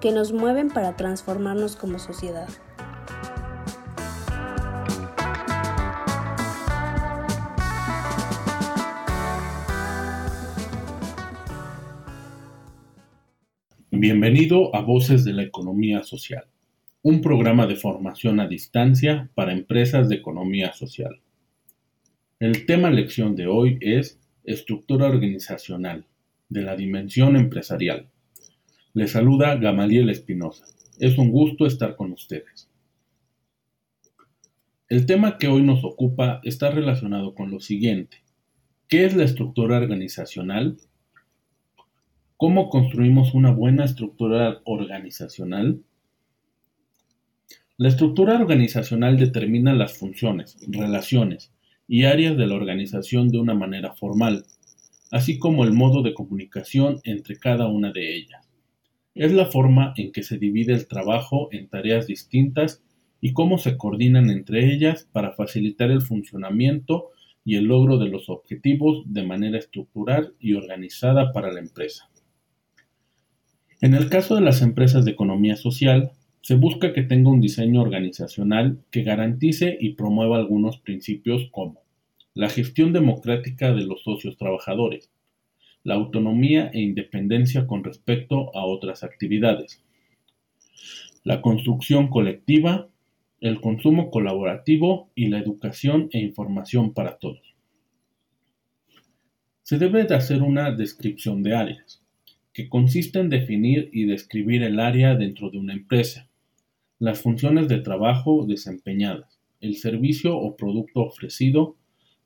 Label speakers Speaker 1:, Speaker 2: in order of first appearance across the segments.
Speaker 1: que nos mueven para transformarnos como sociedad.
Speaker 2: Bienvenido a Voces de la Economía Social, un programa de formación a distancia para empresas de economía social. El tema lección de hoy es Estructura organizacional de la dimensión empresarial. Le saluda Gamaliel Espinosa. Es un gusto estar con ustedes. El tema que hoy nos ocupa está relacionado con lo siguiente. ¿Qué es la estructura organizacional? ¿Cómo construimos una buena estructura organizacional? La estructura organizacional determina las funciones, relaciones, y áreas de la organización de una manera formal, así como el modo de comunicación entre cada una de ellas. Es la forma en que se divide el trabajo en tareas distintas y cómo se coordinan entre ellas para facilitar el funcionamiento y el logro de los objetivos de manera estructural y organizada para la empresa. En el caso de las empresas de economía social, se busca que tenga un diseño organizacional que garantice y promueva algunos principios como la gestión democrática de los socios trabajadores, la autonomía e independencia con respecto a otras actividades, la construcción colectiva, el consumo colaborativo y la educación e información para todos. Se debe de hacer una descripción de áreas, que consiste en definir y describir el área dentro de una empresa, las funciones de trabajo desempeñadas, el servicio o producto ofrecido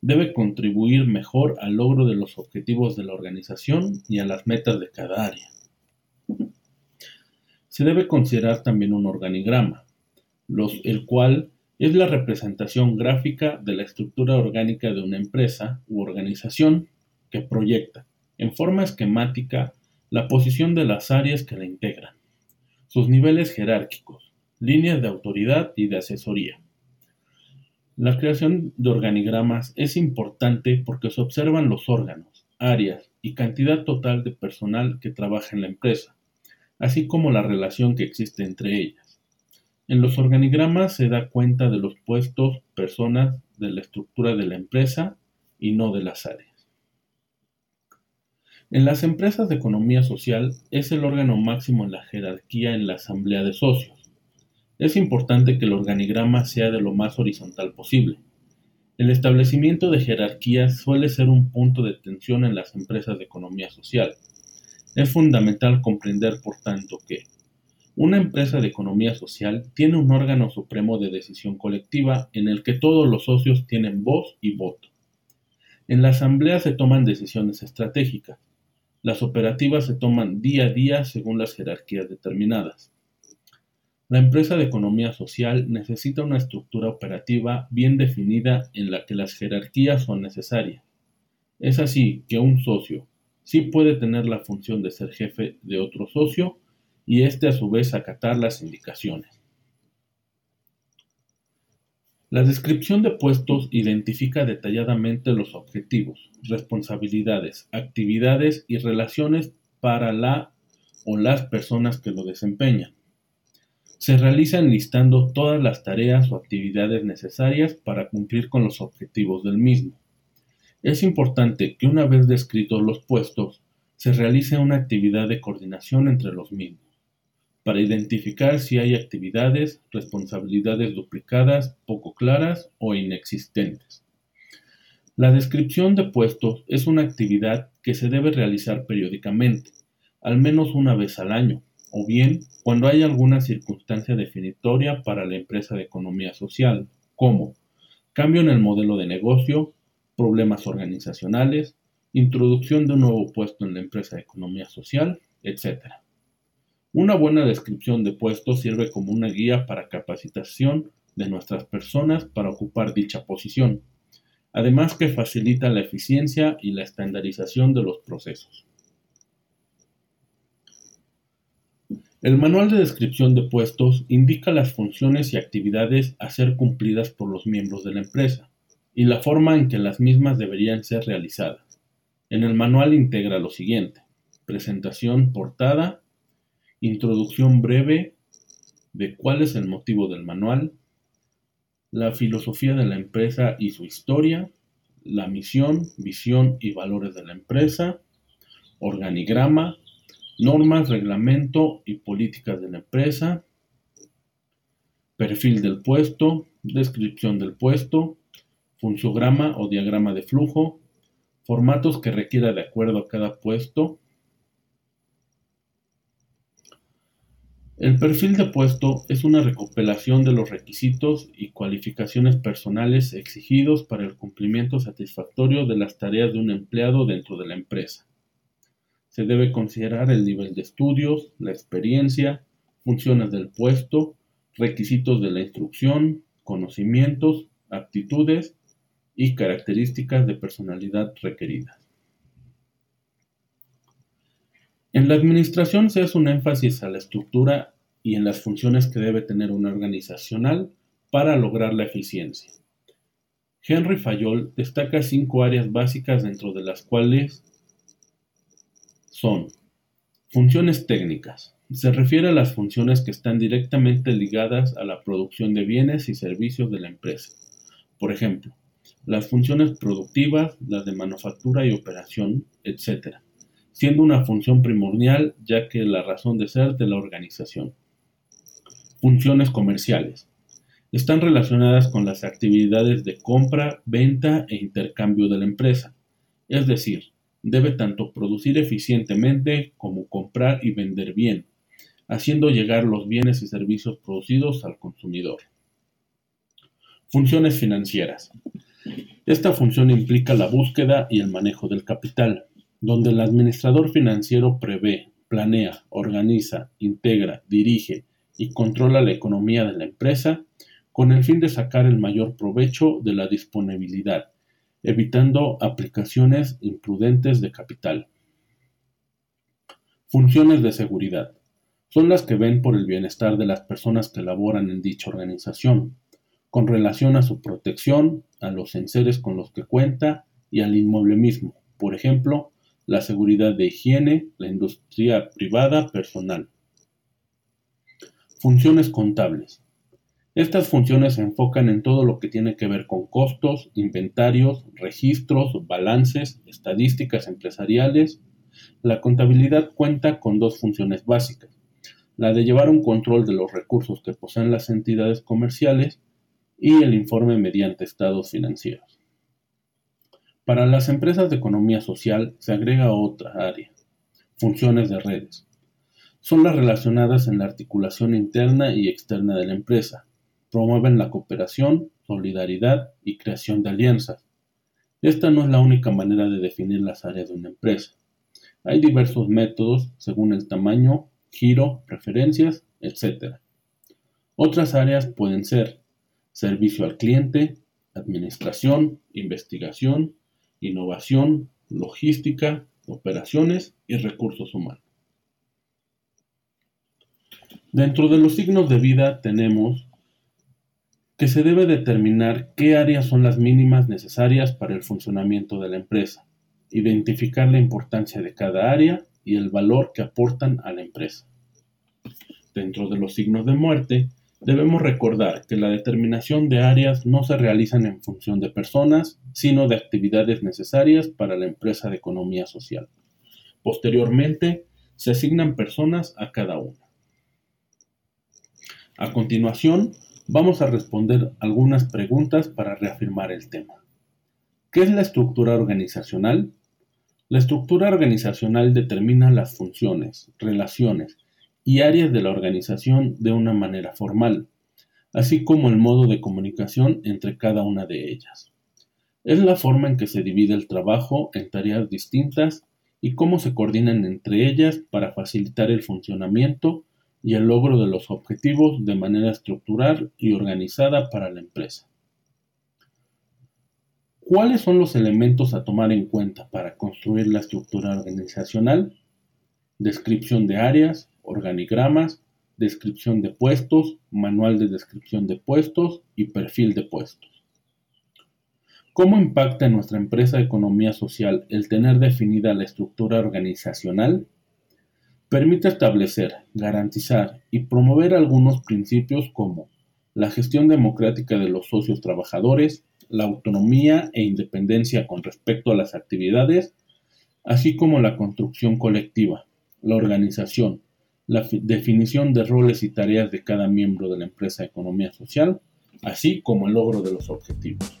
Speaker 2: debe contribuir mejor al logro de los objetivos de la organización y a las metas de cada área. Se debe considerar también un organigrama, el cual es la representación gráfica de la estructura orgánica de una empresa u organización que proyecta, en forma esquemática, la posición de las áreas que la integran, sus niveles jerárquicos, líneas de autoridad y de asesoría. La creación de organigramas es importante porque se observan los órganos, áreas y cantidad total de personal que trabaja en la empresa, así como la relación que existe entre ellas. En los organigramas se da cuenta de los puestos, personas, de la estructura de la empresa y no de las áreas. En las empresas de economía social es el órgano máximo en la jerarquía en la asamblea de socios es importante que el organigrama sea de lo más horizontal posible. El establecimiento de jerarquías suele ser un punto de tensión en las empresas de economía social. Es fundamental comprender, por tanto, que una empresa de economía social tiene un órgano supremo de decisión colectiva en el que todos los socios tienen voz y voto. En la asamblea se toman decisiones estratégicas. Las operativas se toman día a día según las jerarquías determinadas. La empresa de economía social necesita una estructura operativa bien definida en la que las jerarquías son necesarias. Es así que un socio sí puede tener la función de ser jefe de otro socio y éste a su vez acatar las indicaciones. La descripción de puestos identifica detalladamente los objetivos, responsabilidades, actividades y relaciones para la o las personas que lo desempeñan se realizan listando todas las tareas o actividades necesarias para cumplir con los objetivos del mismo. Es importante que una vez descritos los puestos, se realice una actividad de coordinación entre los mismos, para identificar si hay actividades, responsabilidades duplicadas, poco claras o inexistentes. La descripción de puestos es una actividad que se debe realizar periódicamente, al menos una vez al año, o bien cuando hay alguna circunstancia definitoria para la empresa de economía social, como cambio en el modelo de negocio, problemas organizacionales, introducción de un nuevo puesto en la empresa de economía social, etc. Una buena descripción de puesto sirve como una guía para capacitación de nuestras personas para ocupar dicha posición, además que facilita la eficiencia y la estandarización de los procesos. El manual de descripción de puestos indica las funciones y actividades a ser cumplidas por los miembros de la empresa y la forma en que las mismas deberían ser realizadas. En el manual integra lo siguiente: presentación portada, introducción breve de cuál es el motivo del manual, la filosofía de la empresa y su historia, la misión, visión y valores de la empresa, organigrama, normas, reglamento y políticas de la empresa, perfil del puesto, descripción del puesto, funciograma o diagrama de flujo, formatos que requiera de acuerdo a cada puesto. El perfil de puesto es una recopilación de los requisitos y cualificaciones personales exigidos para el cumplimiento satisfactorio de las tareas de un empleado dentro de la empresa. Se debe considerar el nivel de estudios, la experiencia, funciones del puesto, requisitos de la instrucción, conocimientos, aptitudes y características de personalidad requeridas. En la administración se hace un énfasis a la estructura y en las funciones que debe tener una organizacional para lograr la eficiencia. Henry Fayol destaca cinco áreas básicas dentro de las cuales son funciones técnicas. Se refiere a las funciones que están directamente ligadas a la producción de bienes y servicios de la empresa. Por ejemplo, las funciones productivas, las de manufactura y operación, etc., siendo una función primordial ya que la razón de ser de la organización. Funciones comerciales. Están relacionadas con las actividades de compra, venta e intercambio de la empresa, es decir, debe tanto producir eficientemente como comprar y vender bien, haciendo llegar los bienes y servicios producidos al consumidor. Funciones financieras. Esta función implica la búsqueda y el manejo del capital, donde el administrador financiero prevé, planea, organiza, integra, dirige y controla la economía de la empresa con el fin de sacar el mayor provecho de la disponibilidad evitando aplicaciones imprudentes de capital. Funciones de seguridad. Son las que ven por el bienestar de las personas que laboran en dicha organización, con relación a su protección, a los enseres con los que cuenta y al inmueble mismo, por ejemplo, la seguridad de higiene, la industria privada personal. Funciones contables. Estas funciones se enfocan en todo lo que tiene que ver con costos, inventarios, registros, balances, estadísticas empresariales. La contabilidad cuenta con dos funciones básicas. La de llevar un control de los recursos que poseen las entidades comerciales y el informe mediante estados financieros. Para las empresas de economía social se agrega otra área, funciones de redes. Son las relacionadas en la articulación interna y externa de la empresa, promueven la cooperación, solidaridad y creación de alianzas. Esta no es la única manera de definir las áreas de una empresa. Hay diversos métodos según el tamaño, giro, preferencias, etc. Otras áreas pueden ser servicio al cliente, administración, investigación, innovación, logística, operaciones y recursos humanos. Dentro de los signos de vida tenemos que se debe determinar qué áreas son las mínimas necesarias para el funcionamiento de la empresa, identificar la importancia de cada área y el valor que aportan a la empresa. Dentro de los signos de muerte, debemos recordar que la determinación de áreas no se realizan en función de personas, sino de actividades necesarias para la empresa de economía social. Posteriormente, se asignan personas a cada una. A continuación, Vamos a responder algunas preguntas para reafirmar el tema. ¿Qué es la estructura organizacional? La estructura organizacional determina las funciones, relaciones y áreas de la organización de una manera formal, así como el modo de comunicación entre cada una de ellas. Es la forma en que se divide el trabajo en tareas distintas y cómo se coordinan entre ellas para facilitar el funcionamiento y el logro de los objetivos de manera estructural y organizada para la empresa. ¿Cuáles son los elementos a tomar en cuenta para construir la estructura organizacional? Descripción de áreas, organigramas, descripción de puestos, manual de descripción de puestos y perfil de puestos. ¿Cómo impacta en nuestra empresa economía social el tener definida la estructura organizacional? Permite establecer, garantizar y promover algunos principios como la gestión democrática de los socios trabajadores, la autonomía e independencia con respecto a las actividades, así como la construcción colectiva, la organización, la definición de roles y tareas de cada miembro de la empresa de economía social, así como el logro de los objetivos.